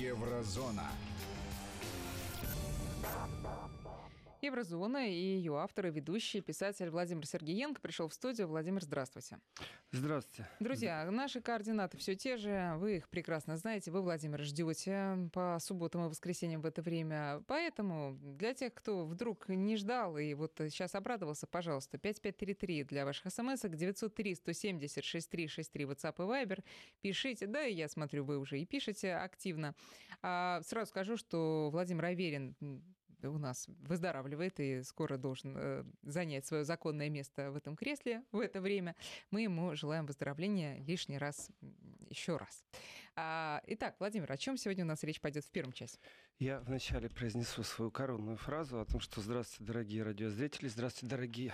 Еврозона. Еврозона и ее автор и ведущий, писатель Владимир Сергеенко пришел в студию. Владимир, здравствуйте. Здравствуйте. Друзья, наши координаты все те же. Вы их прекрасно знаете. Вы, Владимир, ждете по субботам и воскресеньям в это время. Поэтому для тех, кто вдруг не ждал и вот сейчас обрадовался, пожалуйста, 5533 для ваших смс 903 170 6363 WhatsApp и Viber. Пишите. Да, и я смотрю, вы уже и пишете активно. А сразу скажу, что Владимир Аверин у нас выздоравливает и скоро должен э, занять свое законное место в этом кресле в это время. Мы ему желаем выздоровления лишний раз, еще раз. А, итак, Владимир, о чем сегодня у нас речь пойдет в первом части? Я вначале произнесу свою коронную фразу о том, что здравствуйте, дорогие радиозрители, здравствуйте, дорогие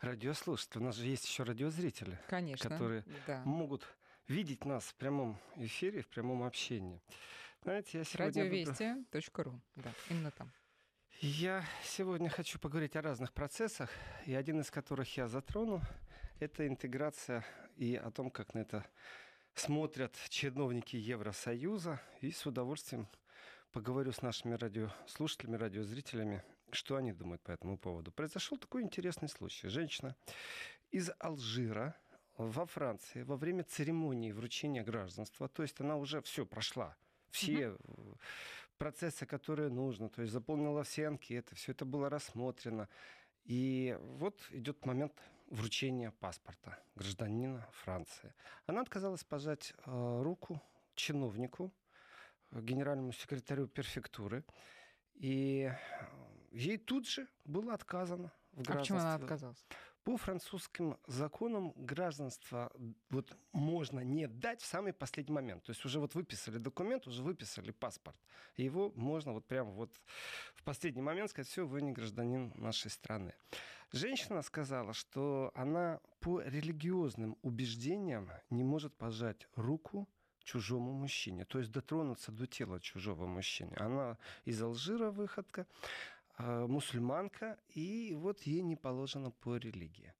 радиослушатели. У нас же есть еще радиозрители, Конечно, которые да. могут видеть нас в прямом эфире, в прямом общении. Знаете, я сегодня... Радиовести.ру, да, именно там. Я сегодня хочу поговорить о разных процессах, и один из которых я затрону, это интеграция и о том, как на это смотрят чиновники Евросоюза, и с удовольствием поговорю с нашими радиослушателями, радиозрителями, что они думают по этому поводу. Произошел такой интересный случай. Женщина из Алжира во Франции во время церемонии вручения гражданства, то есть она уже все прошла, все угу. Процессы, которые нужно, то есть заполнила все анкеты, все это было рассмотрено. И вот идет момент вручения паспорта гражданина Франции. Она отказалась пожать э, руку чиновнику, генеральному секретарю префектуры. И ей тут же было отказано в гражданстве. А почему она отказалась? По французским законам гражданство вот можно не дать в самый последний момент. То есть уже вот выписали документ, уже выписали паспорт. И его можно вот прямо вот в последний момент сказать, все, вы не гражданин нашей страны. Женщина сказала, что она по религиозным убеждениям не может пожать руку чужому мужчине, то есть дотронуться до тела чужого мужчины. Она из Алжира выходка, мусульманка, и вот ей не положено по религии.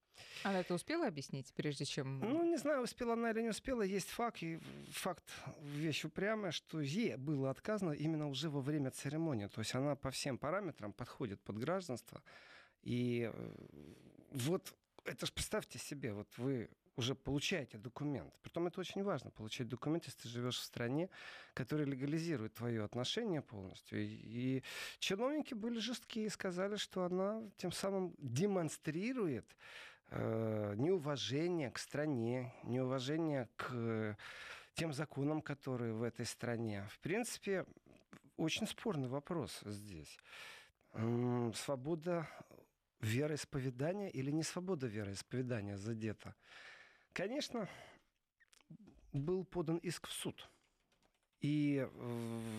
Она это успела объяснить, прежде чем... Ну, не знаю, успела она или не успела. Есть факт, и факт вещь упрямая, что ей было отказано именно уже во время церемонии. То есть она по всем параметрам подходит под гражданство. И э, вот это ж представьте себе, вот вы уже получаете документ. Притом это очень важно, получать документ, если ты живешь в стране, которая легализирует твое отношение полностью. И, чиновники были жесткие и сказали, что она тем самым демонстрирует э, неуважение к стране, неуважение к тем законам, которые в этой стране. В принципе, очень спорный вопрос здесь. Свобода вероисповедания или не свобода вероисповедания задета. Конечно, был подан иск в суд. И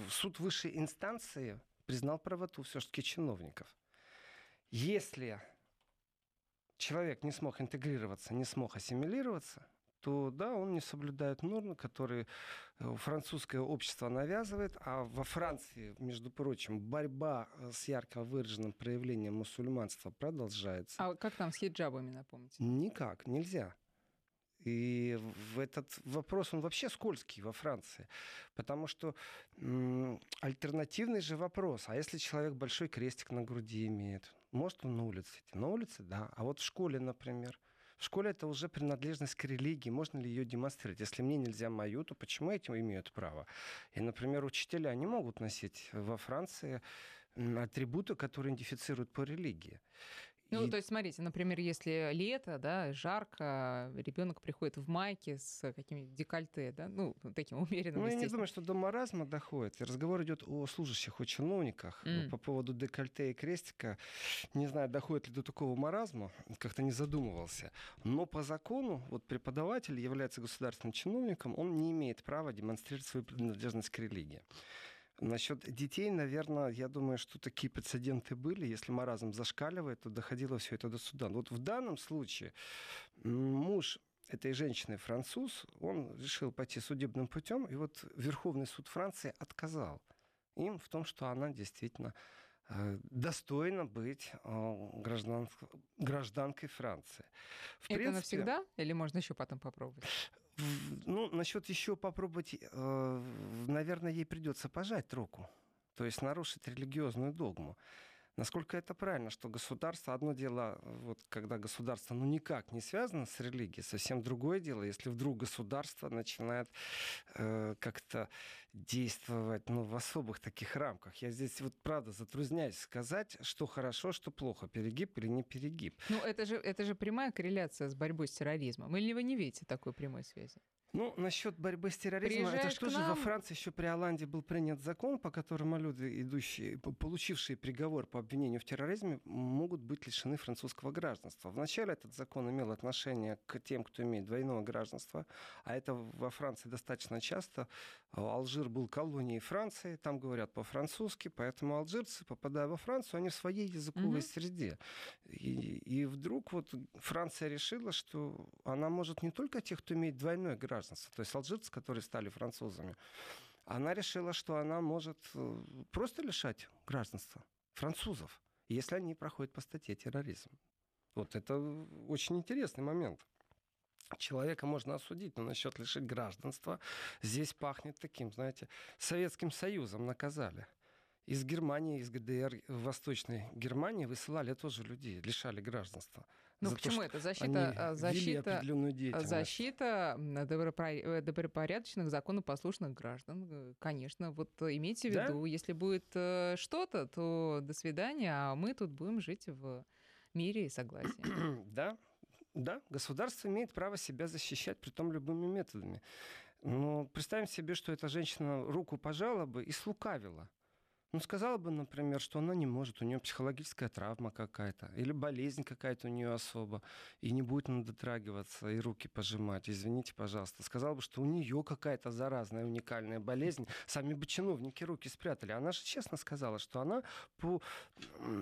суд высшей инстанции признал правоту все-таки чиновников. Если человек не смог интегрироваться, не смог ассимилироваться, то да, он не соблюдает нормы, которые э, французское общество навязывает, а во Франции, между прочим, борьба э, с ярко выраженным проявлением мусульманства продолжается. А как там с хиджабами, напомните? Никак, нельзя. И этот вопрос, он вообще скользкий во Франции. Потому что альтернативный же вопрос, а если человек большой крестик на груди имеет, может он на улице идти? На улице, да. А вот в школе, например, в школе это уже принадлежность к религии. Можно ли ее демонстрировать? Если мне нельзя мою, то почему этим имеют право? И, например, учителя не могут носить во Франции атрибуты, которые идентифицируют по религии. Ну, и... то есть, смотрите, например, если лето, да, жарко, ребенок приходит в майке с какими-то декольте, да, ну, таким умеренным, Ну, я не думаю, что до маразма доходит. Разговор идет о служащих, о чиновниках. Mm. По поводу декольте и крестика, не знаю, доходит ли до такого маразма, как-то не задумывался. Но по закону, вот преподаватель является государственным чиновником, он не имеет права демонстрировать свою принадлежность к религии. Насчет детей, наверное, я думаю, что такие прецеденты были. Если маразм зашкаливает, то доходило все это до суда. Вот в данном случае муж этой женщины француз, он решил пойти судебным путем, и вот Верховный суд Франции отказал им в том, что она действительно э, достойна быть э, граждан, гражданкой Франции. В Это принципе, навсегда или можно еще потом попробовать? Ну, насчет еще попробовать, э, наверное, ей придется пожать руку. То есть нарушить религиозную догму. Насколько это правильно, что государство, одно дело, вот когда государство ну никак не связано с религией, совсем другое дело, если вдруг государство начинает э, как-то действовать ну, в особых таких рамках. Я здесь вот правда затрудняюсь сказать, что хорошо, что плохо, перегиб или не перегиб. Ну это же, это же прямая корреляция с борьбой с терроризмом. Или вы не видите такой прямой связи? Ну, насчет борьбы с терроризмом, Приезжаешь это что же во Франции еще при Оланде был принят закон, по которому люди, идущие, получившие приговор по обвинению в терроризме, могут быть лишены французского гражданства. Вначале этот закон имел отношение к тем, кто имеет двойное гражданство, а это во Франции достаточно часто. Алжир был колонией Франции, там говорят по-французски, поэтому алжирцы, попадая во Францию, они в своей языковой mm-hmm. среде. И, и вдруг вот Франция решила, что она может не только тех, кто имеет двойное гражданство, гражданство, то есть алжирцы, которые стали французами, она решила, что она может э, просто лишать гражданства французов, если они проходят по статье терроризм. Вот это очень интересный момент. Человека можно осудить, но насчет лишить гражданства здесь пахнет таким, знаете, Советским Союзом наказали. Из Германии, из ГДР, в Восточной Германии высылали тоже людей, лишали гражданства. Ну почему это? Защита, а, защита, защита э, добропорядочных, законопослушных граждан. Э, конечно, вот имейте в виду, да? если будет э, что-то, то до свидания, а мы тут будем жить в мире и согласии. Да, да, государство имеет право себя защищать, при том любыми методами. Но представим себе, что эта женщина руку пожала бы и слукавила. Ну, сказала бы, например, что она не может, у нее психологическая травма какая-то, или болезнь какая-то у нее особо, и не будет она дотрагиваться и руки пожимать, извините, пожалуйста. Сказала бы, что у нее какая-то заразная, уникальная болезнь, сами бы чиновники руки спрятали. Она же честно сказала, что она по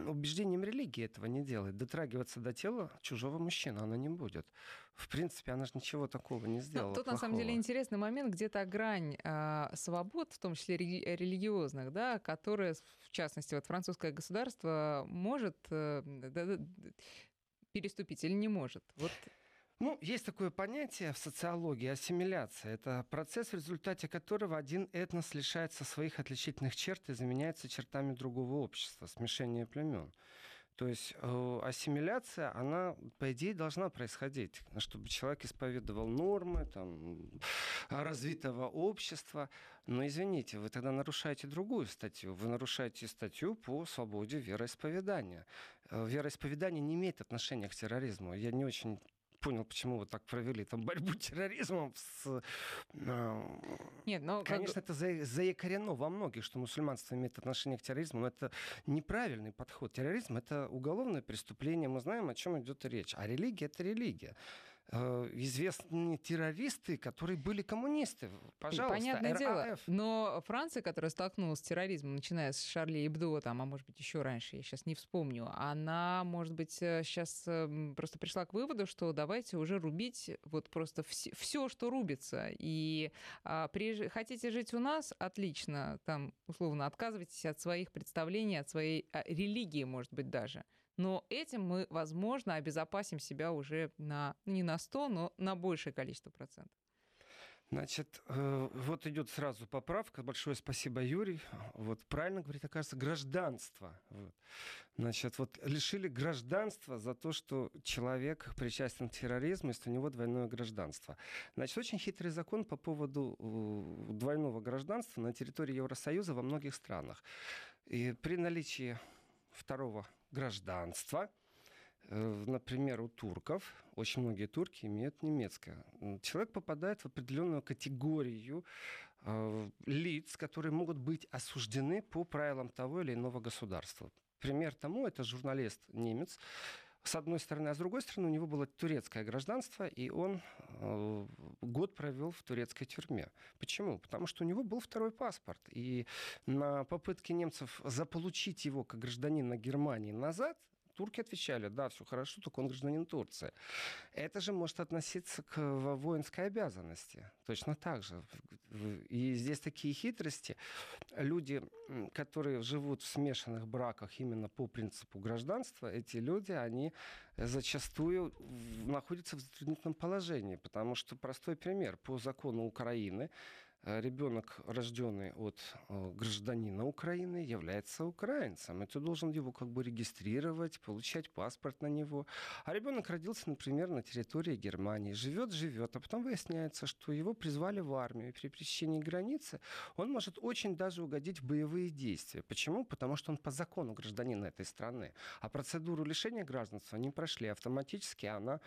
убеждениям религии этого не делает. Дотрагиваться до тела чужого мужчины она не будет в принципе, она же ничего такого не сделала. Но тут, плохого. на самом деле, интересный момент, где-то грань э, свобод, в том числе религиозных, да, которые, в частности, вот французское государство может э, переступить или не может. Вот ну, есть такое понятие в социологии ассимиляция. Это процесс, в результате которого один этнос лишается своих отличительных черт и заменяется чертами другого общества, смешение племен. То есть э, ассимиляция, она, по идее, должна происходить, чтобы человек исповедовал нормы там, развитого общества. Но, извините, вы тогда нарушаете другую статью. Вы нарушаете статью по свободе вероисповедания. Э, вероисповедание не имеет отношения к терроризму. Я не очень понял, почему вы так провели там борьбу с терроризмом. С, э, Нет, но конечно, как... это за, заякорено во многих, что мусульманство имеет отношение к терроризму, но это неправильный подход. Терроризм это уголовное преступление, мы знаем, о чем идет речь. А религия это религия. Э, известные террористы, которые были коммунисты. Пожалуйста, Понятное РАФ. дело. Но Франция, которая столкнулась с терроризмом, начиная с Шарли Эбдо, там, а может быть еще раньше, я сейчас не вспомню, она, может быть, сейчас э, просто пришла к выводу, что давайте уже рубить вот просто все, все что рубится. И а, при, хотите жить у нас? Отлично. Там, условно, отказывайтесь от своих представлений, от своей а, религии, может быть, даже. Но этим мы, возможно, обезопасим себя уже на, не на 100, но на большее количество процентов. Значит, э, вот идет сразу поправка. Большое спасибо, Юрий. Вот правильно говорит, оказывается, гражданство. Вот. Значит, вот лишили гражданства за то, что человек причастен к терроризму, если у него двойное гражданство. Значит, очень хитрый закон по поводу э, двойного гражданства на территории Евросоюза во многих странах. И при наличии второго гражданства. Э, например, у турков, очень многие турки имеют немецкое. Человек попадает в определенную категорию э, лиц, которые могут быть осуждены по правилам того или иного государства. Пример тому это журналист немец, с одной стороны, а с другой стороны у него было турецкое гражданство, и он э, год провел в турецкой тюрьме. Почему? Потому что у него был второй паспорт, и на попытке немцев заполучить его как гражданина Германии назад турки отвечали, да, все хорошо, только он гражданин Турции. Это же может относиться к воинской обязанности. Точно так же. И здесь такие хитрости. Люди, которые живут в смешанных браках именно по принципу гражданства, эти люди, они зачастую находятся в затруднительном положении, потому что простой пример. По закону Украины ребенок, рожденный от э, гражданина Украины, является украинцем. И ты должен его как бы регистрировать, получать паспорт на него. А ребенок родился, например, на территории Германии. Живет, живет, а потом выясняется, что его призвали в армию. И при пересечении границы он может очень даже угодить в боевые действия. Почему? Потому что он по закону гражданин этой страны. А процедуру лишения гражданства не прошли автоматически, она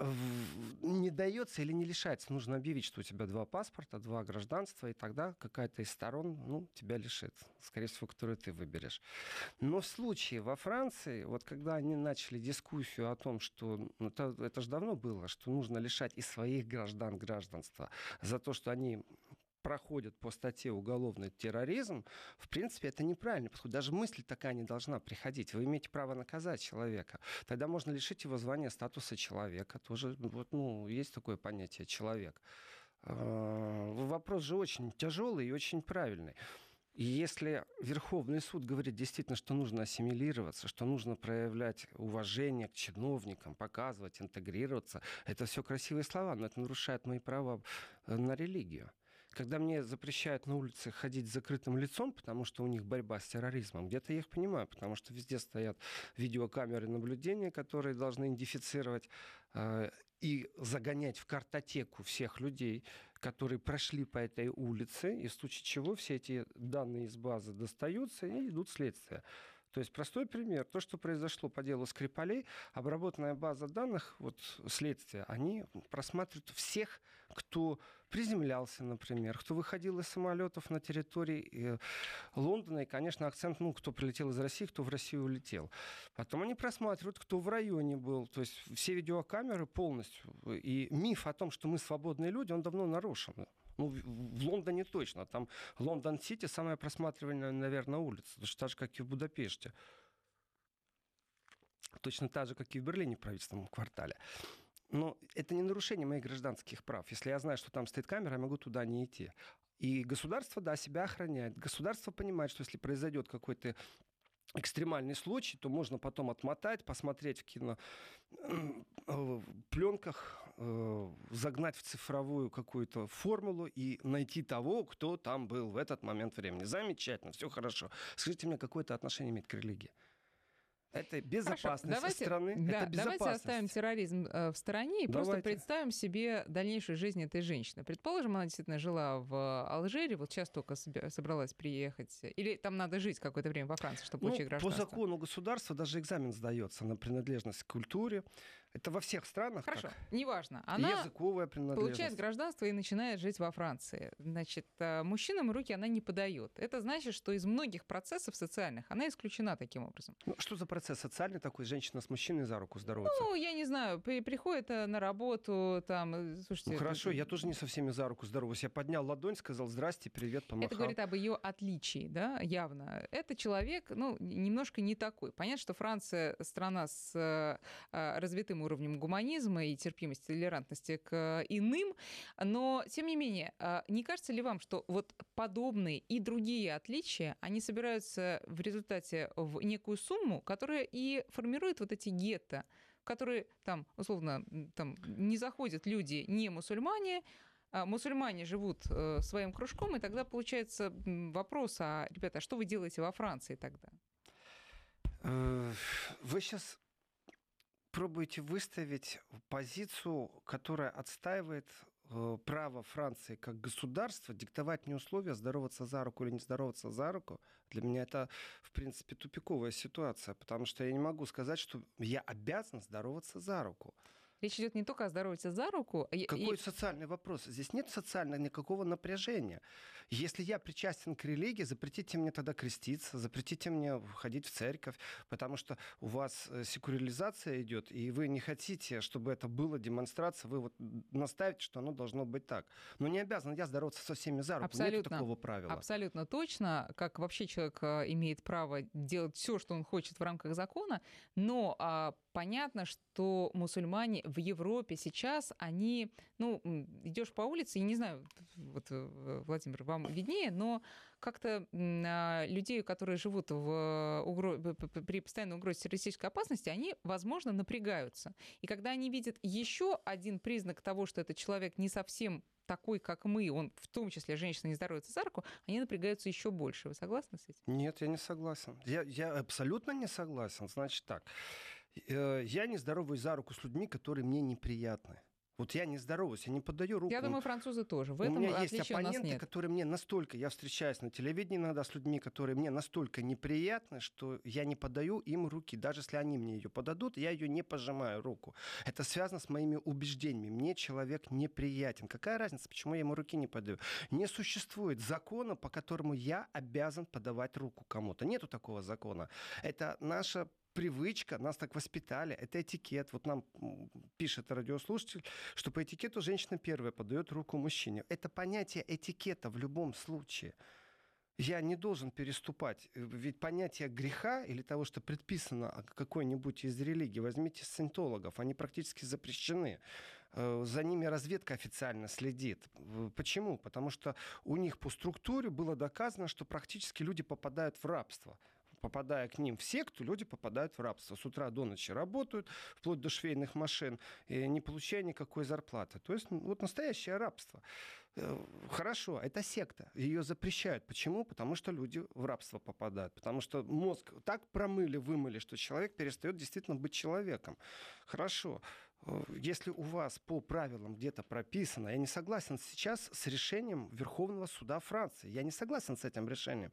не дается или не лишается. Нужно объявить, что у тебя два паспорта, два гражданства, и тогда какая-то из сторон ну, тебя лишит, скорее всего, которую ты выберешь. Но в случае во Франции, вот когда они начали дискуссию о том, что ну, это, это же давно было, что нужно лишать и своих граждан гражданства за то, что они проходят по статье уголовный терроризм, в принципе, это неправильный подход. Даже мысль такая не должна приходить. Вы имеете право наказать человека. Тогда можно лишить его звания статуса человека. Тоже вот, ну, есть такое понятие человек. А, вопрос же очень тяжелый и очень правильный. Если Верховный суд говорит действительно, что нужно ассимилироваться, что нужно проявлять уважение к чиновникам, показывать, интегрироваться, это все красивые слова, но это нарушает мои права э, на религию. Когда мне запрещают на улице ходить с закрытым лицом, потому что у них борьба с терроризмом, где-то я их понимаю, потому что везде стоят видеокамеры наблюдения, которые должны идентифицировать э, и загонять в картотеку всех людей, которые прошли по этой улице, и в случае чего все эти данные из базы достаются и идут следствие. То есть простой пример. То, что произошло по делу Скрипалей, обработанная база данных, вот следствия, они просматривают всех, кто приземлялся, например, кто выходил из самолетов на территории Лондона, и, конечно, акцент, ну, кто прилетел из России, кто в Россию улетел. Потом они просматривают, кто в районе был, то есть все видеокамеры полностью. И миф о том, что мы свободные люди, он давно нарушен. Ну, в Лондоне точно. Там Лондон-Сити самая просматриваемая, наверное, улица. Точно так же, как и в Будапеште. Точно так же, как и в Берлине в правительственном квартале. Но это не нарушение моих гражданских прав. Если я знаю, что там стоит камера, я могу туда не идти. И государство, да, себя охраняет. Государство понимает, что если произойдет какой-то экстремальный случай, то можно потом отмотать, посмотреть в кино э, пленках, э, загнать в цифровую какую-то формулу и найти того, кто там был в этот момент времени. Замечательно, все хорошо. Скажите мне, какое это отношение имеет к религии? Это безопасность Хорошо, давайте, страны. Да, это давайте оставим терроризм э, в стороне и давайте. просто представим себе дальнейшую жизнь этой женщины. Предположим, она действительно жила в Алжире, вот сейчас только собралась приехать. Или там надо жить какое-то время во Франции, чтобы ну, получить гражданство? По закону государства даже экзамен сдается на принадлежность к культуре. Это во всех странах Хорошо, так? неважно. Она Языковая получает гражданство и начинает жить во Франции. Значит, э, мужчинам руки она не подает. Это значит, что из многих процессов социальных она исключена таким образом. Ну, что за процесс социальный такой? Женщина с мужчиной за руку здоровается? Ну, я не знаю. При, приходит э, на работу, там, э, слушайте... Ну, хорошо, это... я тоже не со всеми за руку здороваюсь. Я поднял ладонь, сказал «здрасте, привет», помахал. Это говорит об ее отличии, да, явно. Это человек, ну, немножко не такой. Понятно, что Франция страна с развитым уровнем гуманизма и терпимости, толерантности к иным. Но, тем не менее, а, не кажется ли вам, что вот подобные и другие отличия, они собираются в результате в некую сумму, которая и формирует вот эти гетто, которые там, условно, там не заходят люди не мусульмане, а мусульмане живут э, своим кружком, и тогда получается вопрос, а, ребята, а что вы делаете во Франции тогда? Э, вы сейчас пробуете выставить позицию, которая отстаивает э, право Франции как государства диктовать мне условия, здороваться за руку или не здороваться за руку, для меня это, в принципе, тупиковая ситуация, потому что я не могу сказать, что я обязан здороваться за руку. Речь идет не только о здоровье за руку. А Какой и... социальный вопрос? Здесь нет социального никакого напряжения. Если я причастен к религии, запретите мне тогда креститься, запретите мне ходить в церковь, потому что у вас э, секуляризация идет, и вы не хотите, чтобы это было демонстрация, вы вот наставите, что оно должно быть так. Но не обязан я здороваться со всеми за руку. Абсолютно, Нет такого правила. Абсолютно точно, как вообще человек э, имеет право делать все, что он хочет в рамках закона, но а, понятно, что мусульмане в Европе сейчас, они, ну, идешь по улице, и не знаю, вот, э, Владимир, вам виднее, но как-то а, людей, которые живут в угро... при постоянной угрозе террористической опасности, они, возможно, напрягаются. И когда они видят еще один признак того, что этот человек не совсем такой, как мы, он в том числе женщина не здоровится за руку, они напрягаются еще больше. Вы согласны с этим? Нет, я не согласен. Я, я абсолютно не согласен. Значит так, я не здороваюсь за руку с людьми, которые мне неприятны. Вот я не здороваюсь, я не подаю руку. Я думаю, французы тоже. В этом у меня есть оппоненты, которые мне настолько, я встречаюсь на телевидении иногда с людьми, которые мне настолько неприятны, что я не подаю им руки. Даже если они мне ее подадут, я ее не пожимаю руку. Это связано с моими убеждениями. Мне человек неприятен. Какая разница, почему я ему руки не подаю? Не существует закона, по которому я обязан подавать руку кому-то. Нету такого закона. Это наша привычка, нас так воспитали, это этикет. Вот нам пишет радиослушатель, что по этикету женщина первая подает руку мужчине. Это понятие этикета в любом случае. Я не должен переступать. Ведь понятие греха или того, что предписано какой-нибудь из религий, возьмите сcientологов, они практически запрещены. Э, за ними разведка официально следит. Почему? Потому что у них по структуре было доказано, что практически люди попадают в рабство попадая к ним в секту, люди попадают в рабство. С утра до ночи работают, вплоть до швейных машин, не получая никакой зарплаты. То есть вот настоящее рабство. Э, хорошо, это секта. Ее запрещают. Почему? Потому что люди в рабство попадают. Потому что мозг так промыли, вымыли, что человек перестает действительно быть человеком. Хорошо. Э, если у вас по правилам где-то прописано, я не согласен сейчас с решением Верховного суда Франции. Я не согласен с этим решением.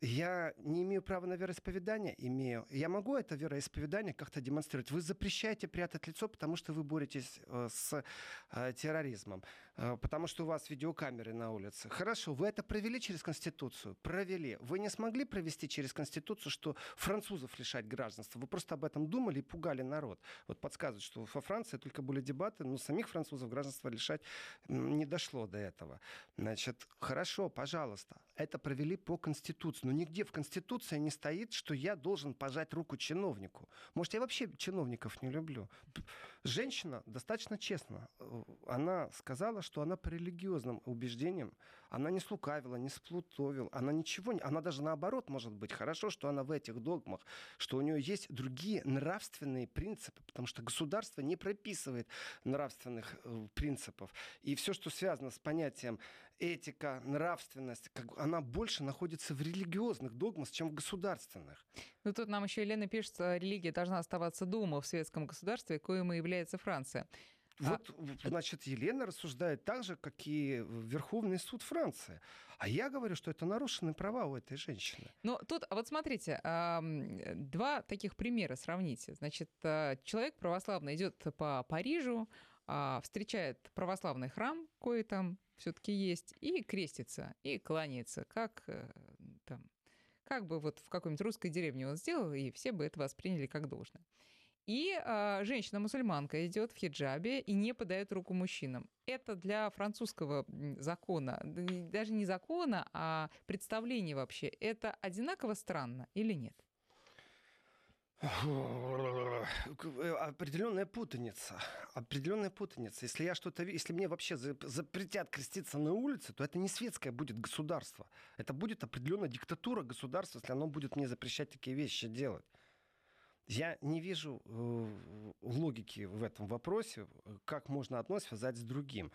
Я не имею права на вероисповедание? Имею. Я могу это вероисповедание как-то демонстрировать. Вы запрещаете прятать лицо, потому что вы боретесь э, с э, терроризмом, потому что у вас видеокамеры на улице. Хорошо, вы это провели через Конституцию? Провели. Вы не смогли провести через Конституцию, что французов лишать гражданства? Вы просто об этом думали и пугали народ. Вот подсказывают, что во Франции только были дебаты, но самих французов гражданства лишать не дошло до этого. Значит, хорошо, пожалуйста. Это провели по Конституции но нигде в Конституции не стоит, что я должен пожать руку чиновнику. Может, я вообще чиновников не люблю. Женщина достаточно честно. Э, она сказала, что она по религиозным убеждениям, она не слукавила, не сплутовила, она ничего не... Она даже наоборот, может быть, хорошо, что она в этих догмах, что у нее есть другие нравственные принципы, потому что государство не прописывает нравственных э, принципов. И все, что связано с понятием этика, нравственность, как, она больше находится в религиозных догмах, чем в государственных. Ну тут нам еще Елена пишет, что религия должна оставаться дома в светском государстве, коим и является Франция. А вот, а... значит, Елена рассуждает так же, как и Верховный суд Франции. А я говорю, что это нарушены права у этой женщины. Ну, тут, вот смотрите, два таких примера сравните. Значит, э, человек православный идет по Парижу, а, встречает православный храм, кое там все-таки есть, и крестится, и кланяется, как э, там, как бы вот в какой-нибудь русской деревне он сделал, и все бы это восприняли как должное. И э, женщина-мусульманка идет в хиджабе и не подает руку мужчинам. Это для французского закона, даже не закона, а представления вообще, это одинаково странно или нет? Определенная путаница. Определенная путаница. Если я что-то, если мне вообще запретят креститься на улице, то это не светское будет государство. Это будет определенная диктатура государства, если оно будет мне запрещать такие вещи делать. Я не вижу э, логики в этом вопросе, как можно одно связать с другим.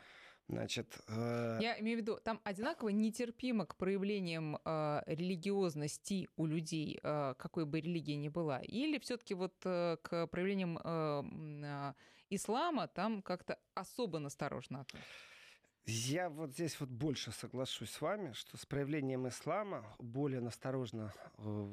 Значит, э... Я имею в виду, там одинаково нетерпимо к проявлениям э, религиозности у людей, э, какой бы религия ни была, или все-таки вот э, к проявлениям э, э, ислама там как-то особо насторожно относятся? Я вот здесь вот больше соглашусь с вами, что с проявлением ислама более насторожно э,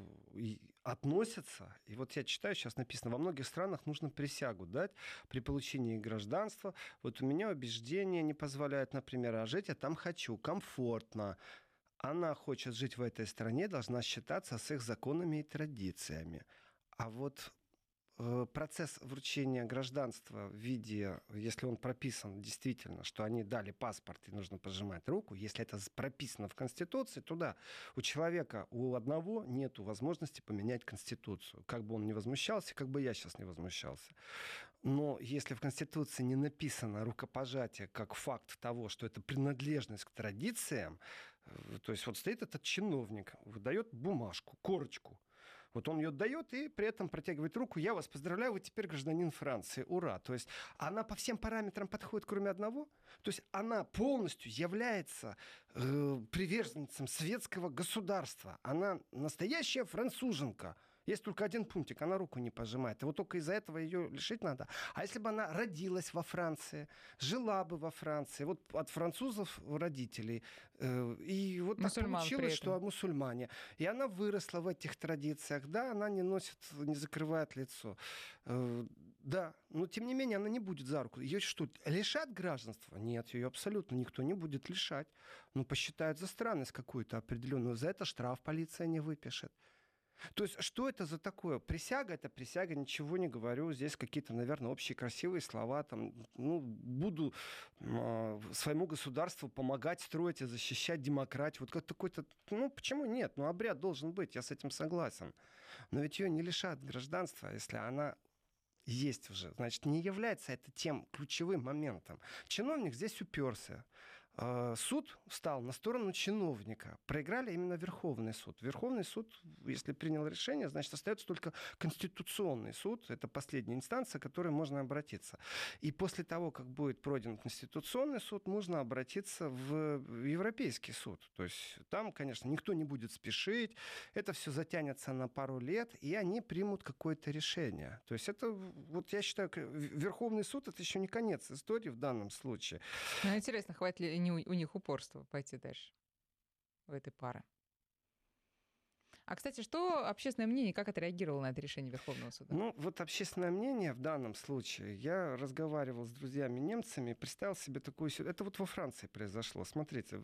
относятся. И вот я читаю, сейчас написано, во многих странах нужно присягу дать при получении гражданства. Вот у меня убеждение не позволяет, например, а жить я там хочу, комфортно. Она хочет жить в этой стране, должна считаться с их законами и традициями. А вот процесс вручения гражданства в виде, если он прописан действительно, что они дали паспорт и нужно пожимать руку, если это прописано в Конституции, то да, у человека, у одного нет возможности поменять Конституцию. Как бы он ни возмущался, как бы я сейчас не возмущался. Но если в Конституции не написано рукопожатие как факт того, что это принадлежность к традициям, э, то есть вот стоит этот чиновник, выдает бумажку, корочку, вот он ее дает и при этом протягивает руку. Я вас поздравляю, вы теперь гражданин Франции. Ура! То есть она по всем параметрам подходит, кроме одного. То есть она полностью является э, приверженцем светского государства. Она настоящая француженка. Есть только один пунктик, она руку не пожимает. И вот только из-за этого ее лишить надо. А если бы она родилась во Франции, жила бы во Франции, вот от французов родителей, э, и вот Мусульман так получилось, что мусульмане. И она выросла в этих традициях, да, она не носит, не закрывает лицо. Э, да, но тем не менее она не будет за руку. Ее что, лишат гражданства? Нет, ее абсолютно никто не будет лишать. Ну, посчитают за странность какую-то определенную. За это штраф полиция не выпишет. То есть что это за такое? Присяга — это присяга, ничего не говорю. Здесь какие-то, наверное, общие красивые слова. Там, ну, буду э, своему государству помогать строить и защищать демократию. Вот как такой-то... Ну, почему нет? Ну, обряд должен быть, я с этим согласен. Но ведь ее не лишат гражданства, если она есть уже. Значит, не является это тем ключевым моментом. Чиновник здесь уперся. А, суд встал на сторону чиновника. Проиграли именно Верховный суд. Верховный суд, если принял решение, значит, остается только Конституционный суд. Это последняя инстанция, к которой можно обратиться. И после того, как будет пройден Конституционный суд, можно обратиться в Европейский суд. То есть там, конечно, никто не будет спешить. Это все затянется на пару лет, и они примут какое-то решение. То есть это, вот я считаю, Верховный суд это еще не конец истории в данном случае. Ну, интересно, хватит ли не у, них упорство пойти дальше у этой пары. А, кстати, что общественное мнение, как отреагировало на это решение Верховного суда? Ну, вот общественное мнение в данном случае, я разговаривал с друзьями немцами, представил себе такую. Это вот во Франции произошло. Смотрите,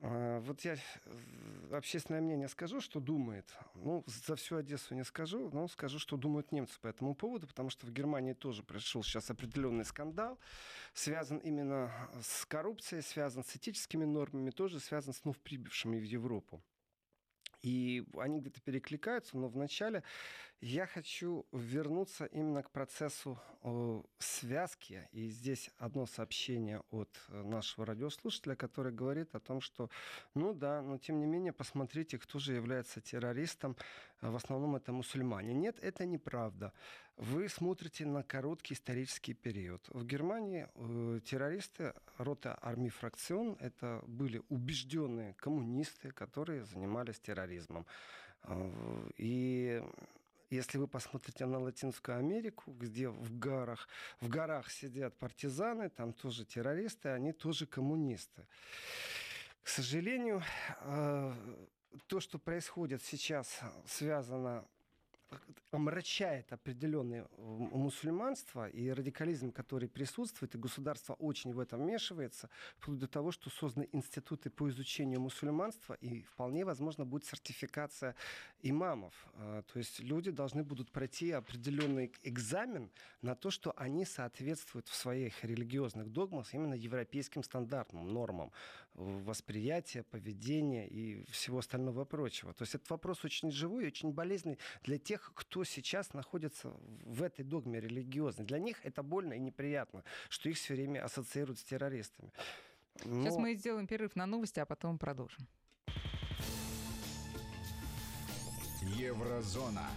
вот я общественное мнение скажу, что думает. Ну, за всю Одессу не скажу, но скажу, что думают немцы по этому поводу, потому что в Германии тоже пришел сейчас определенный скандал, связан именно с коррупцией, связан с этическими нормами, тоже связан с вновь прибывшими в Европу. И они где-то перекликаются, но вначале я хочу вернуться именно к процессу э, связки. И здесь одно сообщение от э, нашего радиослушателя, который говорит о том, что, ну да, но тем не менее, посмотрите, кто же является террористом. В основном это мусульмане. Нет, это неправда. Вы смотрите на короткий исторический период. В Германии э, террористы рота армии фракцион это были убежденные коммунисты, которые занимались терроризмом. И если вы посмотрите на Латинскую Америку, где в горах, в горах сидят партизаны, там тоже террористы, они тоже коммунисты. К сожалению, э, то, что происходит сейчас, связано омрачает определенное мусульманство и радикализм, который присутствует, и государство очень в этом вмешивается, вплоть до того, что созданы институты по изучению мусульманства, и вполне возможно будет сертификация имамов. А, то есть люди должны будут пройти определенный экзамен на то, что они соответствуют в своих религиозных догмах именно европейским стандартам, нормам восприятия, поведения и всего остального прочего. То есть этот вопрос очень живой и очень болезненный для тех, кто сейчас находится в этой догме религиозной. Для них это больно и неприятно, что их все время ассоциируют с террористами. Но... Сейчас мы сделаем перерыв на новости, а потом продолжим. Еврозона.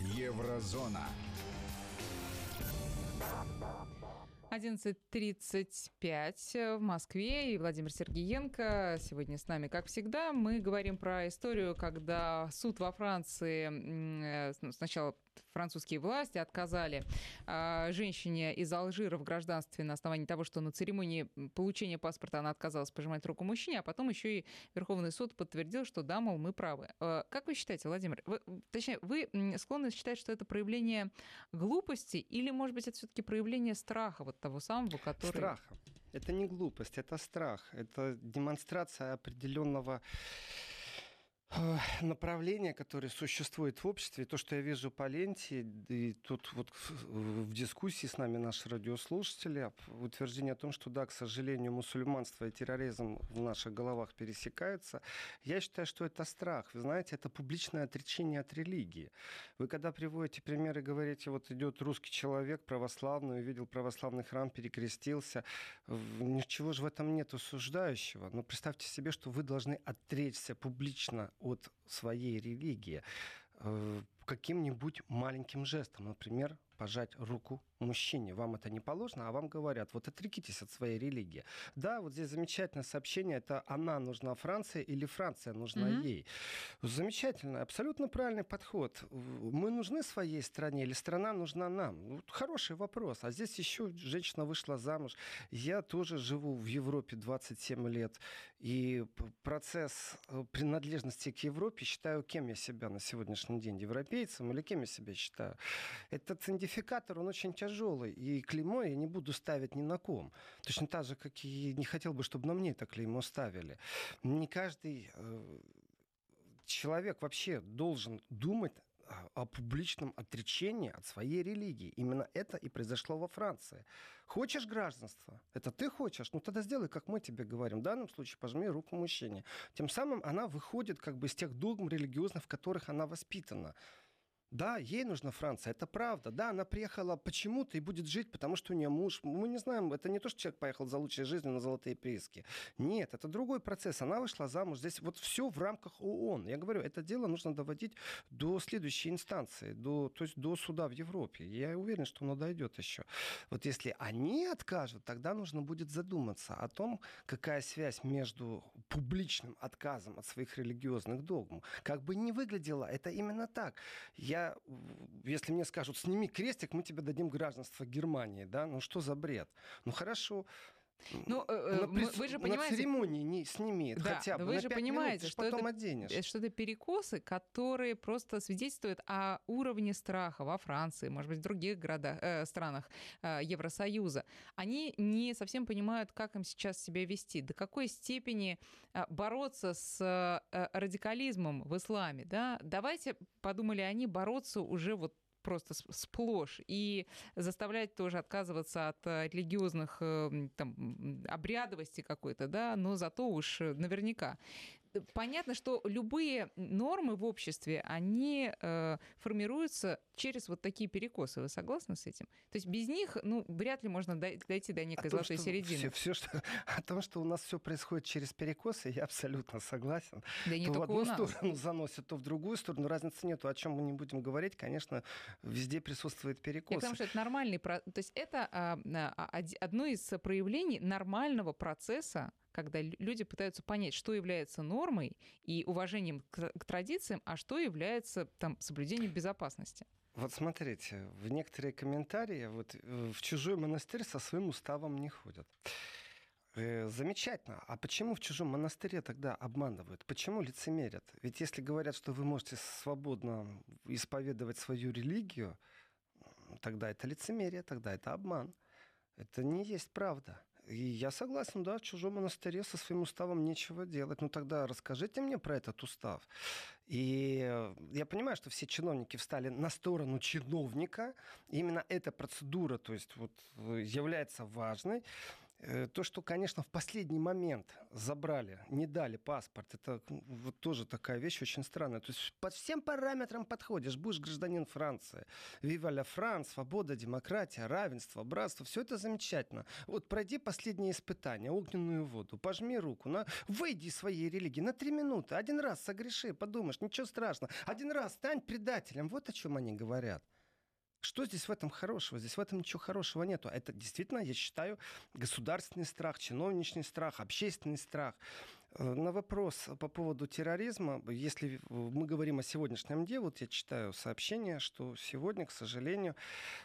Еврозона. 11.35 в Москве и Владимир Сергеенко сегодня с нами, как всегда. Мы говорим про историю, когда суд во Франции э, ну, сначала французские власти отказали э, женщине из Алжира в гражданстве на основании того, что на церемонии получения паспорта она отказалась пожимать руку мужчине, а потом еще и Верховный суд подтвердил, что да, мол, мы правы. Э, как вы считаете, Владимир, вы, точнее, вы склонны считать, что это проявление глупости или, может быть, это все-таки проявление страха вот того самого, который... Страха. Это не глупость, это страх, это демонстрация определенного направления, которые существуют в обществе, то, что я вижу по ленте, и тут вот в дискуссии с нами наши радиослушатели, утверждение о том, что да, к сожалению, мусульманство и терроризм в наших головах пересекаются, я считаю, что это страх. Вы знаете, это публичное отречение от религии. Вы когда приводите примеры, говорите, вот идет русский человек православный, увидел православный храм, перекрестился, ничего же в этом нет осуждающего. Но представьте себе, что вы должны отречься публично от своей религии э, каким-нибудь маленьким жестом, например, пожать руку мужчине. Вам это не положено, а вам говорят, вот отрекитесь от своей религии. Да, вот здесь замечательное сообщение, это она нужна Франции или Франция нужна mm-hmm. ей. Замечательно, абсолютно правильный подход. Мы нужны своей стране или страна нужна нам? Хороший вопрос. А здесь еще женщина вышла замуж. Я тоже живу в Европе 27 лет. И процесс э, принадлежности к Европе считаю, кем я себя на сегодняшний день, европейцем или кем я себя считаю. Этот идентификатор, он очень тяжелый, и клеймо я не буду ставить ни на ком. Точно так же, как и не хотел бы, чтобы на мне это клеймо ставили. Не каждый э, человек вообще должен думать о публичном отречении от своей религии. Именно это и произошло во Франции. Хочешь гражданство? Это ты хочешь? Ну тогда сделай, как мы тебе говорим. В данном случае пожми руку мужчине. Тем самым она выходит как бы из тех догм религиозных, в которых она воспитана. Да, ей нужна Франция, это правда. Да, она приехала почему-то и будет жить, потому что у нее муж. Мы не знаем, это не то, что человек поехал за лучшей жизнью на золотые прииски. Нет, это другой процесс. Она вышла замуж. Здесь вот все в рамках ООН. Я говорю, это дело нужно доводить до следующей инстанции, до, то есть до суда в Европе. Я уверен, что оно дойдет еще. Вот если они откажут, тогда нужно будет задуматься о том, какая связь между публичным отказом от своих религиозных догм. Как бы ни выглядело, это именно так. Я я, если мне скажут, сними крестик, мы тебе дадим гражданство Германии, да, ну что за бред? Ну хорошо, ну, э, э на, вы же понимаете... На церемонии не сними да, хотя бы. Вы же понимаете, минут, что, потом это, оденешь. что это перекосы, которые просто свидетельствуют о уровне страха во Франции, может быть, в других городах, э, странах э, Евросоюза. Они не совсем понимают, как им сейчас себя вести, до какой степени э, бороться с э, радикализмом в исламе. Да? Давайте, подумали они, бороться уже вот просто сплошь, и заставлять тоже отказываться от э, религиозных э, там, обрядовости какой-то, да, но зато уж э, наверняка понятно, что любые нормы в обществе, они э, формируются через вот такие перекосы. Вы согласны с этим? То есть без них, ну, вряд ли можно дойти до некой том, золотой середины. Все, все, что, о том, что у нас все происходит через перекосы, я абсолютно согласен. Да не то в одну сторону заносит, то в другую сторону. Разницы нет. О чем мы не будем говорить, конечно, везде присутствует перекос. Потому что это нормальный... То есть это а, а, одно из проявлений нормального процесса когда люди пытаются понять, что является нормой и уважением к, традициям, а что является там, соблюдением безопасности. Вот смотрите, в некоторые комментарии вот, э, в чужой монастырь со своим уставом не ходят. Э, замечательно. А почему в чужом монастыре тогда обманывают? Почему лицемерят? Ведь если говорят, что вы можете свободно исповедовать свою религию, тогда это лицемерие, тогда это обман. Это не есть правда. Я согласен, да, в чужом монастыре со своим уставом нечего делать. Ну тогда расскажите мне про этот устав. И я понимаю, что все чиновники встали на сторону чиновника. Именно эта процедура, то есть вот, э, является важной. Э, то, что, конечно, в последний момент забрали, не дали паспорт, это вот тоже такая вещь очень странная. То есть под всем параметрам подходишь, будешь гражданин Франции. Вива ля Франц, свобода, демократия, равенство, братство, все это замечательно. Вот пройди последнее испытание, огненную воду, пожми руку, на... выйди из своей религии на три минуты, один раз согреши, подумаешь, ничего страшного, один раз стань предателем. Вот о чем они говорят. Что здесь в этом хорошего? Здесь в этом ничего хорошего нету. Это действительно, я считаю, государственный страх, чиновничный страх, общественный страх. Э, на вопрос по поводу терроризма, если мы говорим о сегодняшнем дне, вот я читаю сообщение, что сегодня, к сожалению,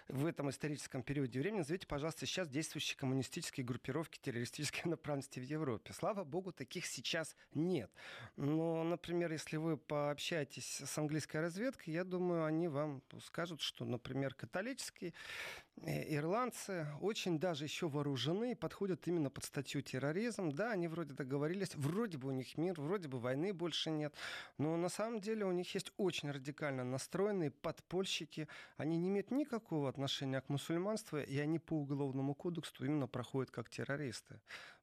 в этом историческом периоде времени, назовите, пожалуйста, сейчас действующие коммунистические группировки террористической направленности в Европе. Слава богу, таких сейчас нет. Но, например, если вы пообщаетесь с английской разведкой, я думаю, они вам скажут, что, например, католические Э, ирландцы очень даже еще вооружены и подходят именно под статью терроризм. Да, они вроде договорились, вроде бы у них мир, вроде бы войны больше нет, но на самом деле у них есть очень радикально настроенные подпольщики. Они не имеют никакого отношения к мусульманству, и они по уголовному кодексу именно проходят как террористы.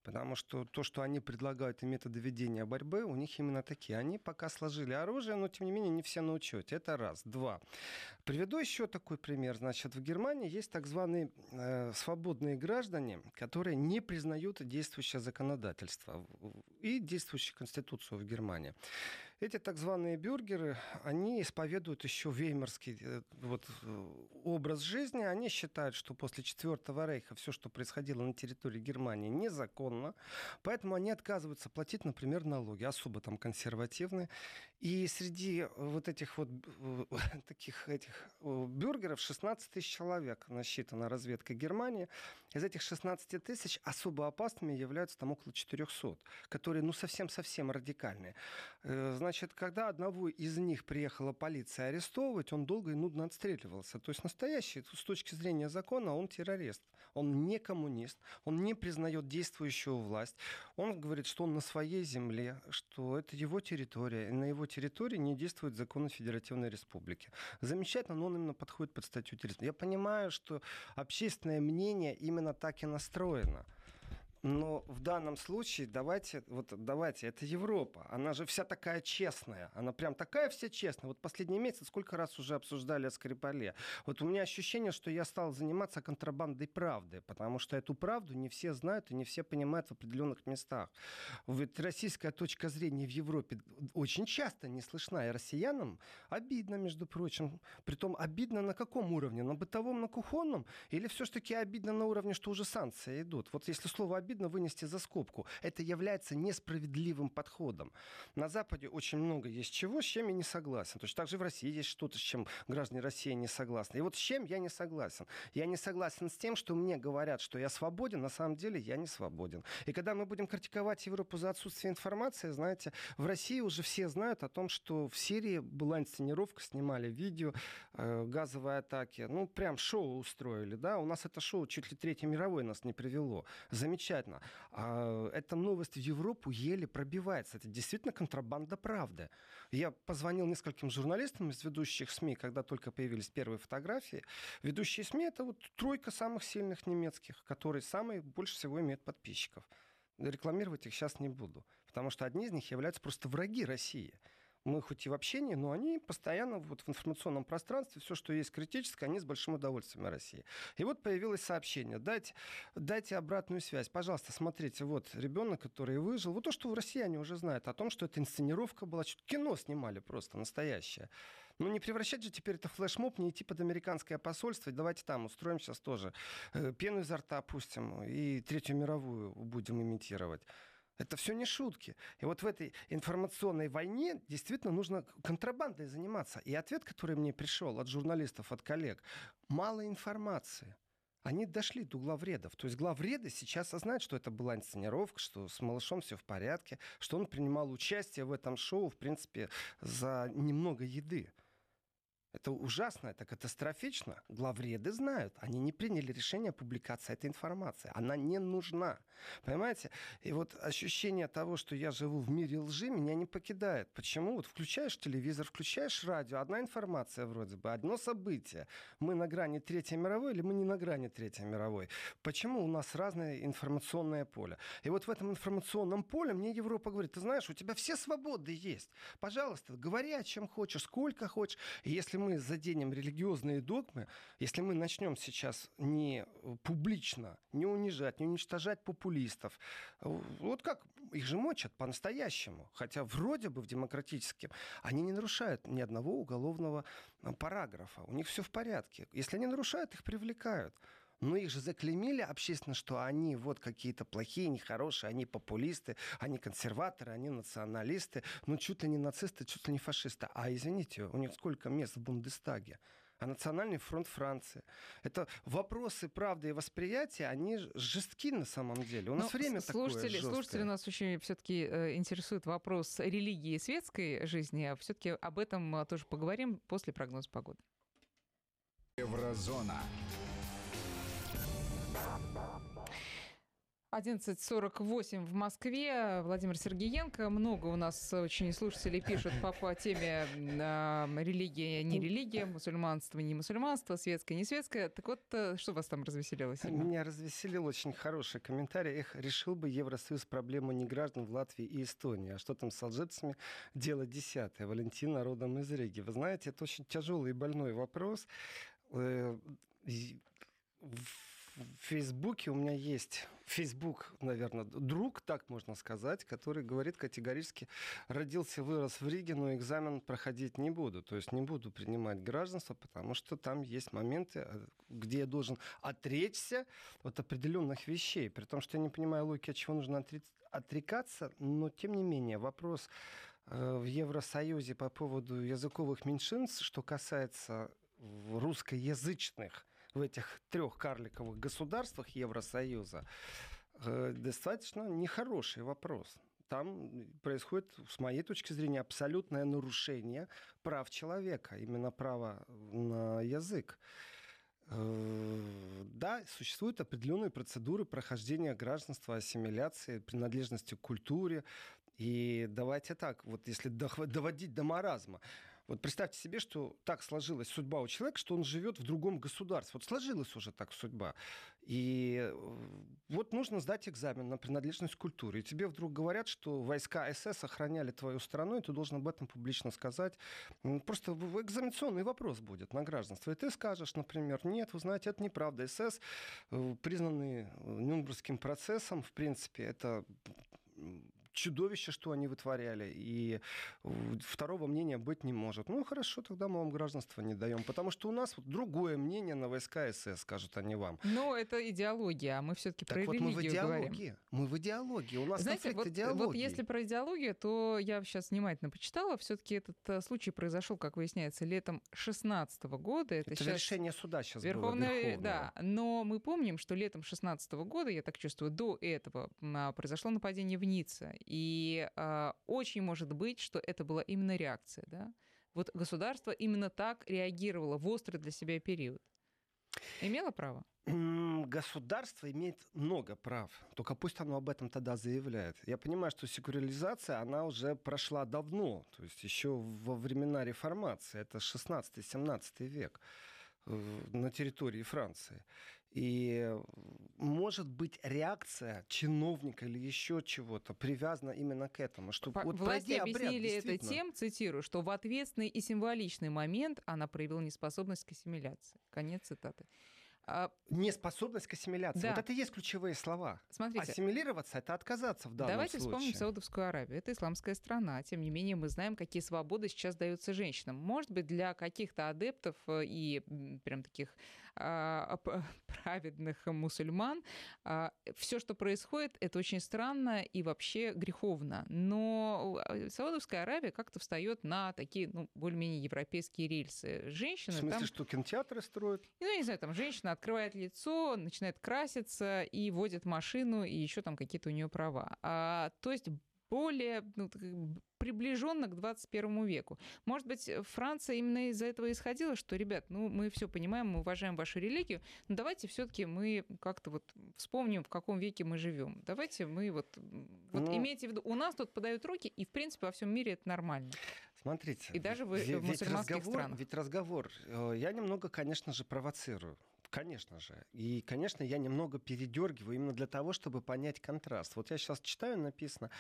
Потому что то, что они предлагают и методы ведения борьбы, у них именно такие. Они пока сложили оружие, но тем не менее не все на учете. Это раз. Два. Приведу еще такой пример. Значит, в Германии есть так званые э, свободные граждане, которые не признают действующее законодательство и действующую конституцию в Германии. Эти так званые бюргеры, они исповедуют еще веймарский э, вот, э, образ жизни. Они считают, что после Четвертого Рейха все, что происходило на территории Германии, незаконно. Поэтому они отказываются платить, например, налоги, особо там консервативные. И среди вот этих вот э, таких этих бюргеров 16 тысяч человек насчитана разведка Германии. Из этих 16 тысяч особо опасными являются там около 400, которые ну совсем-совсем радикальные значит, когда одного из них приехала полиция арестовывать, он долго и нудно отстреливался. То есть настоящий, с точки зрения закона, он террорист. Он не коммунист, он не признает действующую власть. Он говорит, что он на своей земле, что это его территория, и на его территории не действуют законы Федеративной Республики. Замечательно, но он именно подходит под статью терроризма. Я понимаю, что общественное мнение именно так и настроено. Но в данном случае давайте, вот давайте, это Европа. Она же вся такая честная. Она прям такая вся честная. Вот последний месяц сколько раз уже обсуждали о Скрипале. Вот у меня ощущение, что я стал заниматься контрабандой правды, потому что эту правду не все знают и не все понимают в определенных местах. Ведь российская точка зрения в Европе очень часто не слышна. И россиянам обидно, между прочим. Притом обидно на каком уровне? На бытовом, на кухонном? Или все-таки обидно на уровне, что уже санкции идут? Вот если слово обидно вынести за скобку. Это является несправедливым подходом. На Западе очень много есть чего, с чем я не согласен. Точно так же в России есть что-то, с чем граждане России не согласны. И вот с чем я не согласен? Я не согласен с тем, что мне говорят, что я свободен, на самом деле я не свободен. И когда мы будем критиковать Европу за отсутствие информации, знаете, в России уже все знают о том, что в Сирии была инсценировка, снимали видео, э, газовые атаки. Ну, прям шоу устроили, да. У нас это шоу чуть ли Третьей мировой нас не привело. Замечательно замечательно. А, эта новость в Европу еле пробивается. Это действительно контрабанда правды. Я позвонил нескольким журналистам из ведущих СМИ, когда только появились первые фотографии. Ведущие СМИ — это вот тройка самых сильных немецких, которые самые больше всего имеют подписчиков. Рекламировать их сейчас не буду, потому что одни из них являются просто враги России мы хоть и в общении, но они постоянно вот в информационном пространстве, все, что есть критическое, они с большим удовольствием о России. И вот появилось сообщение, дайте, дайте обратную связь. Пожалуйста, смотрите, вот ребенок, который выжил, вот то, что в России они уже знают, о том, что это инсценировка была, кино снимали просто настоящее. Ну, не превращать же теперь это флешмоб, не идти под американское посольство. Давайте там устроим сейчас тоже. Э, пену изо рта опустим и Третью мировую будем имитировать. Это все не шутки. И вот в этой информационной войне действительно нужно контрабандой заниматься. И ответ, который мне пришел от журналистов, от коллег, мало информации. Они дошли до главредов. То есть главреды сейчас знают, что это была инсценировка, что с малышом все в порядке, что он принимал участие в этом шоу, в принципе, за немного еды. Это ужасно, это катастрофично. Главреды знают. Они не приняли решение о публикации этой информации. Она не нужна. Понимаете? И вот ощущение того, что я живу в мире лжи, меня не покидает. Почему? Вот включаешь телевизор, включаешь радио, одна информация вроде бы, одно событие. Мы на грани Третьей мировой или мы не на грани Третьей мировой? Почему у нас разное информационное поле? И вот в этом информационном поле мне Европа говорит, ты знаешь, у тебя все свободы есть. Пожалуйста, говори о чем хочешь, сколько хочешь. И если мы заденем религиозные догмы, если мы начнем сейчас не публично, не унижать, не уничтожать популистов, вот как их же мочат по-настоящему, хотя вроде бы в демократическом, они не нарушают ни одного уголовного параграфа, у них все в порядке. Если они нарушают, их привлекают. Но их же заклеймили общественно, что они вот какие-то плохие, нехорошие, они популисты, они консерваторы, они националисты, ну чуть ли не нацисты, чуть ли не фашисты. А извините, у них сколько мест в Бундестаге? а Национальный фронт Франции. Это вопросы правды и восприятия, они жестки на самом деле. У нас Но ну, время слушатели, такое жесткое. Слушатели нас очень все-таки э, интересует вопрос религии и светской жизни. А все-таки об этом э, тоже поговорим после прогноза погоды. Еврозона. 11.48 в Москве. Владимир Сергеенко. Много у нас очень слушателей пишут по, по теме э, религия, не религия, мусульманство, не мусульманство, светское, не светское. Так вот, э, что вас там развеселило сегодня? Меня развеселил очень хороший комментарий. Эх, решил бы Евросоюз проблему неграждан в Латвии и Эстонии. А что там с алжирцами? Дело десятое. Валентина родом из Риги. Вы знаете, это очень тяжелый и больной вопрос. Э, в Фейсбуке у меня есть Фейсбук, наверное, друг, так можно сказать, который говорит категорически, родился, вырос в Риге, но экзамен проходить не буду. То есть не буду принимать гражданство, потому что там есть моменты, э, где я должен отречься от определенных вещей. При том, что я не понимаю логики, от чего нужно отрекаться, но тем не менее вопрос э, в Евросоюзе по поводу языковых меньшинств, что касается русскоязычных в этих трех карликовых государствах Евросоюза, э, достаточно нехороший вопрос. Там происходит, с моей точки зрения, абсолютное нарушение прав человека, именно права на язык. Э, да, существуют определенные процедуры прохождения гражданства, ассимиляции, принадлежности к культуре. И давайте так, вот если доводить до маразма, вот представьте себе, что так сложилась судьба у человека, что он живет в другом государстве. Вот сложилась уже так судьба. И э, вот нужно сдать экзамен на принадлежность к культуре. И тебе вдруг говорят, что войска СС охраняли твою страну, и ты должен об этом публично сказать. Просто экзаменационный вопрос будет на гражданство. И ты скажешь, например, нет, вы знаете, это неправда. СС, э, признанный э, Нюрнбергским процессом, в принципе, это чудовище, что они вытворяли, и второго мнения быть не может. Ну, хорошо, тогда мы вам гражданство не даем, потому что у нас вот другое мнение на войска СС, скажут они вам. Но это идеология, а мы все-таки про вот религию мы в идеологии. говорим. Мы в идеологии, у нас Знаете, вот, идеологии. вот если про идеологию, то я сейчас внимательно почитала, все-таки этот э, случай произошел, как выясняется, летом 16 года. Это, это сейчас решение суда сейчас Верховное, было, Верховного. Да, но мы помним, что летом 16 года, я так чувствую, до этого а, произошло нападение в Ницце. И э, очень может быть, что это была именно реакция. Да? Вот государство именно так реагировало в острый для себя период. Имело право? Государство имеет много прав, только пусть оно об этом тогда заявляет. Я понимаю, что секуляризация, она уже прошла давно, то есть еще во времена реформации, это 16-17 век э, на территории Франции. И может быть реакция чиновника или еще чего-то привязана именно к этому. Что вот Власти объяснили обряд, это тем, цитирую, что в ответственный и символичный момент она проявила неспособность к ассимиляции. Конец цитаты. А... Неспособность к ассимиляции. Да. Вот это и есть ключевые слова. Смотрите, Ассимилироваться — это отказаться в данном давайте случае. Давайте вспомним Саудовскую Аравию. Это исламская страна. Тем не менее, мы знаем, какие свободы сейчас даются женщинам. Может быть, для каких-то адептов э, и прям таких праведных мусульман, а, все, что происходит, это очень странно и вообще греховно. Но э, Саудовская Аравия как-то встает на такие, ну, более-менее европейские рельсы. Женщины В смысле, там... что кинотеатры строят? Ну, я не знаю, там женщина открывает лицо, начинает краситься и водит машину, и еще там какие-то у нее права. А, то есть более ну, приближенно к 21 веку. Может быть, Франция именно из-за этого исходила, что, ребят, ну, мы все понимаем, мы уважаем вашу религию, но давайте все-таки мы как-то вот вспомним, в каком веке мы живем. Давайте мы вот, вот ну, имейте в виду, у нас тут подают руки, и, в принципе, во всем мире это нормально. Смотрите. И даже в, в мусульманских разговор, странах. Ведь разговор, э, я немного, конечно же, провоцирую. Конечно же. И, конечно, я немного передергиваю именно для того, чтобы понять контраст. Вот я сейчас читаю, написано,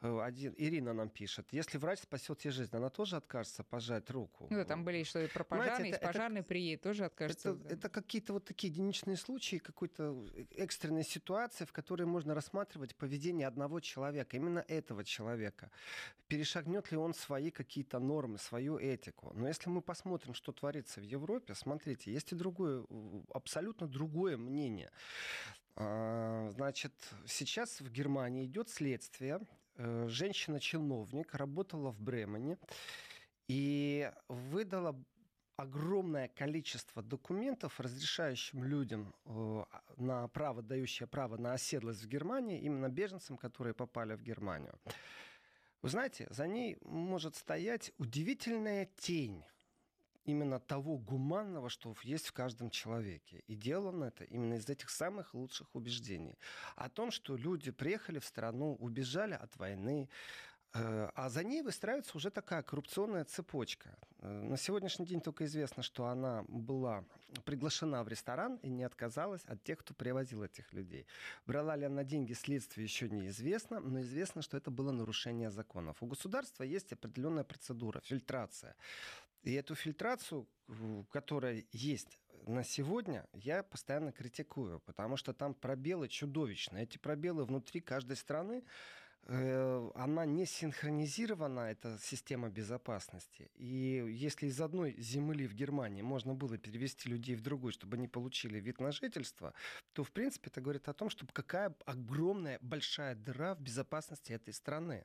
э, один, Ирина нам пишет, если врач спасет ей жизнь, она тоже откажется пожать руку. Ну, там были что и про пожарный, это, пожарный это, приедет, тоже откажется. Это, это какие-то вот такие единичные случаи, какой-то экстренной ситуации, в которой можно рассматривать поведение одного человека, именно этого человека. Перешагнет ли он свои какие-то нормы, свою этику. Но если мы посмотрим, что творится в Европе, смотрите, есть и другой абсолютно другое мнение. А, значит, сейчас в Германии идет следствие. Э, женщина-чиновник работала в Бремене и выдала огромное количество документов, разрешающим людям э, на право, дающее право на оседлость в Германии, именно беженцам, которые попали в Германию. Вы знаете, за ней может стоять удивительная тень именно того гуманного, что есть в каждом человеке. И делано это именно из этих самых лучших убеждений. О том, что люди приехали в страну, убежали от войны, э, а за ней выстраивается уже такая коррупционная цепочка. Э, на сегодняшний день только известно, что она была приглашена в ресторан и не отказалась от тех, кто привозил этих людей. Брала ли она деньги следствие еще неизвестно, но известно, что это было нарушение законов. У государства есть определенная процедура, фильтрация. И эту фильтрацию, которая есть на сегодня, я постоянно критикую, потому что там пробелы чудовищные. Эти пробелы внутри каждой страны, э, она не синхронизирована, эта система безопасности. И если из одной земли в Германии можно было перевести людей в другую, чтобы они получили вид на жительство, то, в принципе, это говорит о том, что какая огромная, большая дыра в безопасности этой страны.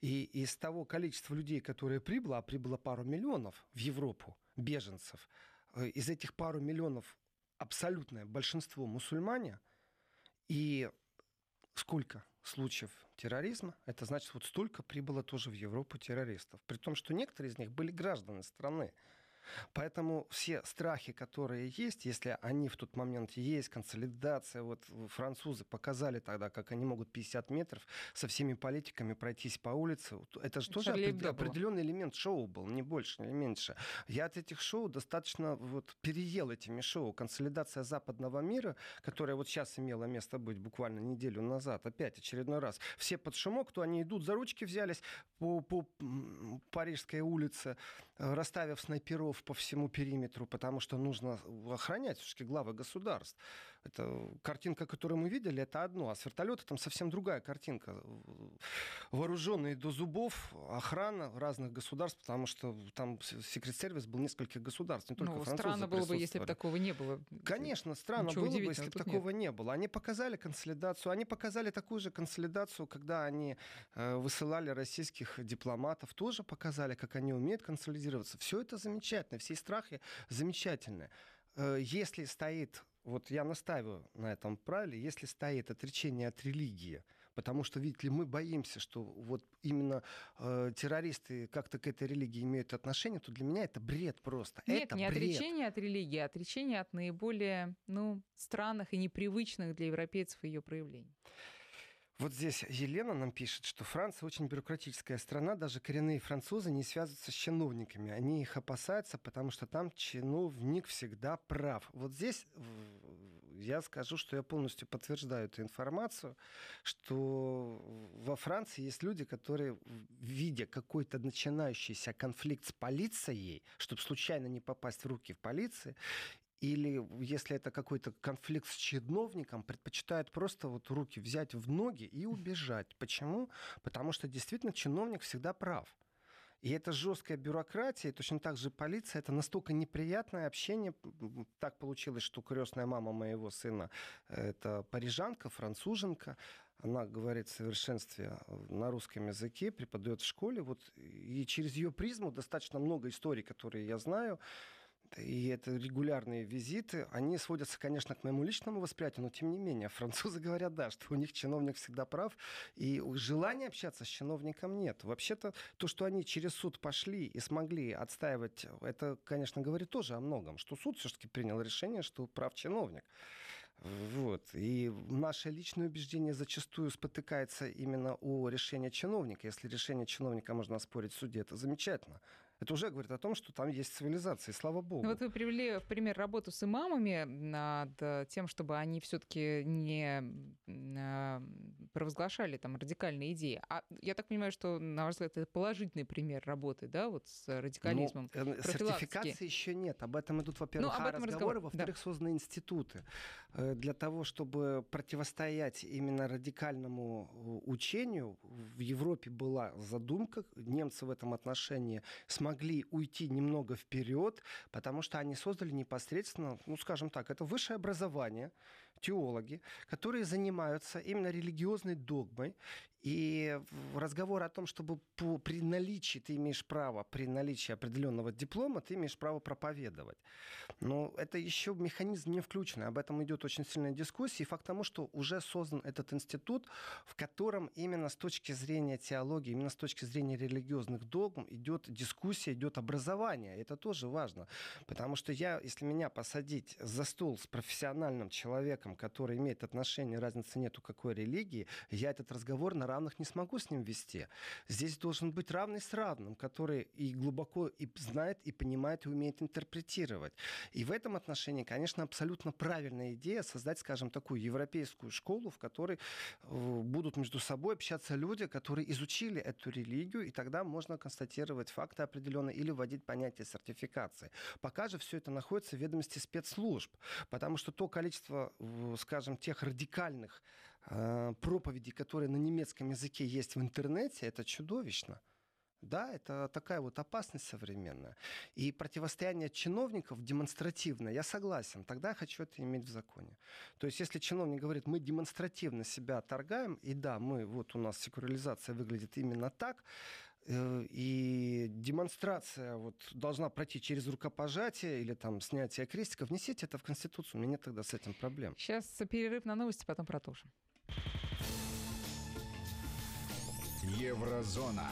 И из того количества людей, которые прибыло, а прибыло пару миллионов в Европу, беженцев, э, из этих пару миллионов абсолютное большинство мусульмане, и сколько случаев терроризма, это значит, вот столько прибыло тоже в Европу террористов. При том, что некоторые из них были граждане страны. Поэтому все страхи, которые есть, если они в тот момент есть, консолидация, вот французы показали тогда, как они могут 50 метров со всеми политиками пройтись по улице, это же тоже опред... определенный элемент шоу был, не больше, не меньше. Я от этих шоу достаточно вот переел этими шоу. Консолидация западного мира, которая вот сейчас имела место быть буквально неделю назад, опять очередной раз. Все под шумок, то они идут за ручки взялись по, по Парижской улице, э, расставив снайперов по всему периметру, потому что нужно охранять все-таки главы государств. Это картинка, которую мы видели, это одно, а с вертолета там совсем другая картинка. Вооруженные до зубов, охрана разных государств, потому что там секрет-сервис был нескольких государств, не только ну, французы Странно было бы, если бы такого не было. Конечно, странно Ничего было бы, если бы такого нет. не было. Они показали консолидацию, они показали такую же консолидацию, когда они э, высылали российских дипломатов, тоже показали, как они умеют консолидироваться. Все это замечательно, все страхи замечательные. Э, если стоит вот я настаиваю на этом правиле, если стоит отречение от религии, потому что, видите ли, мы боимся, что вот именно э, террористы как-то к этой религии имеют отношение, то для меня это бред просто. Нет, это не бред. отречение от религии, а отречение от наиболее ну, странных и непривычных для европейцев ее проявлений. Вот здесь Елена нам пишет, что Франция очень бюрократическая страна, даже коренные французы не связываются с чиновниками. Они их опасаются, потому что там чиновник всегда прав. Вот здесь я скажу, что я полностью подтверждаю эту информацию, что во Франции есть люди, которые, видя какой-то начинающийся конфликт с полицией, чтобы случайно не попасть в руки в полиции, или если это какой-то конфликт с чиновником, предпочитают просто вот руки взять в ноги и убежать. Почему? Потому что действительно чиновник всегда прав. И это жесткая бюрократия, и точно так же полиция, это настолько неприятное общение. Так получилось, что крестная мама моего сына это парижанка, француженка. Она говорит в совершенстве на русском языке, преподает в школе. Вот, и через ее призму достаточно много историй, которые я знаю, и это регулярные визиты, они сводятся, конечно, к моему личному восприятию, но тем не менее, французы говорят, да, что у них чиновник всегда прав, и желания общаться с чиновником нет. Вообще-то то, что они через суд пошли и смогли отстаивать, это, конечно, говорит тоже о многом, что суд все-таки принял решение, что прав чиновник. Вот. И наше личное убеждение зачастую спотыкается именно о решении чиновника. Если решение чиновника можно оспорить в суде, это замечательно это уже говорит о том, что там есть цивилизация, и слава богу. Ну, вот вы привели в пример работу с имамами над э, тем, чтобы они все-таки не э, провозглашали там радикальные идеи. А я так понимаю, что, на ваш взгляд, это положительный пример работы, да, вот с радикализмом. Ну, сертификации еще нет. Об этом идут, во-первых, ну, об этом разговоры, во-вторых, да. созданы институты для того, чтобы противостоять именно радикальному учению. В Европе была задумка, немцы в этом отношении смогли уйти немного вперед, потому что они создали непосредственно, ну, скажем так, это высшее образование, теологи, которые занимаются именно религиозной догмой и разговор о том, чтобы по, при наличии ты имеешь право, при наличии определенного диплома, ты имеешь право проповедовать. Но это еще механизм не включенный. Об этом идет очень сильная дискуссия. И факт тому, что уже создан этот институт, в котором именно с точки зрения теологии, именно с точки зрения религиозных догм идет дискуссия, идет образование. Это тоже важно. Потому что я, если меня посадить за стол с профессиональным человеком, который имеет отношение, разницы нету какой религии, я этот разговор на равных не смогу с ним вести. Здесь должен быть равный с равным, который и глубоко и знает, и понимает, и умеет интерпретировать. И в этом отношении, конечно, абсолютно правильная идея создать, скажем, такую европейскую школу, в которой э, будут между собой общаться люди, которые изучили эту религию, и тогда можно констатировать факты определенные или вводить понятие сертификации. Пока же все это находится в ведомости спецслужб, потому что то количество, скажем, тех радикальных э, проповедей, которые на немецком языке есть в интернете, это чудовищно. Да, это такая вот опасность современная. И противостояние чиновников демонстративно, я согласен, тогда я хочу это иметь в законе. То есть если чиновник говорит, мы демонстративно себя торгаем, и да, мы, вот у нас секурализация выглядит именно так, Э, и демонстрация вот должна пройти через рукопожатие или там снятие крестика, несите это в Конституцию, у меня нет тогда с этим проблем. Сейчас перерыв на новости, потом продолжим. Еврозона.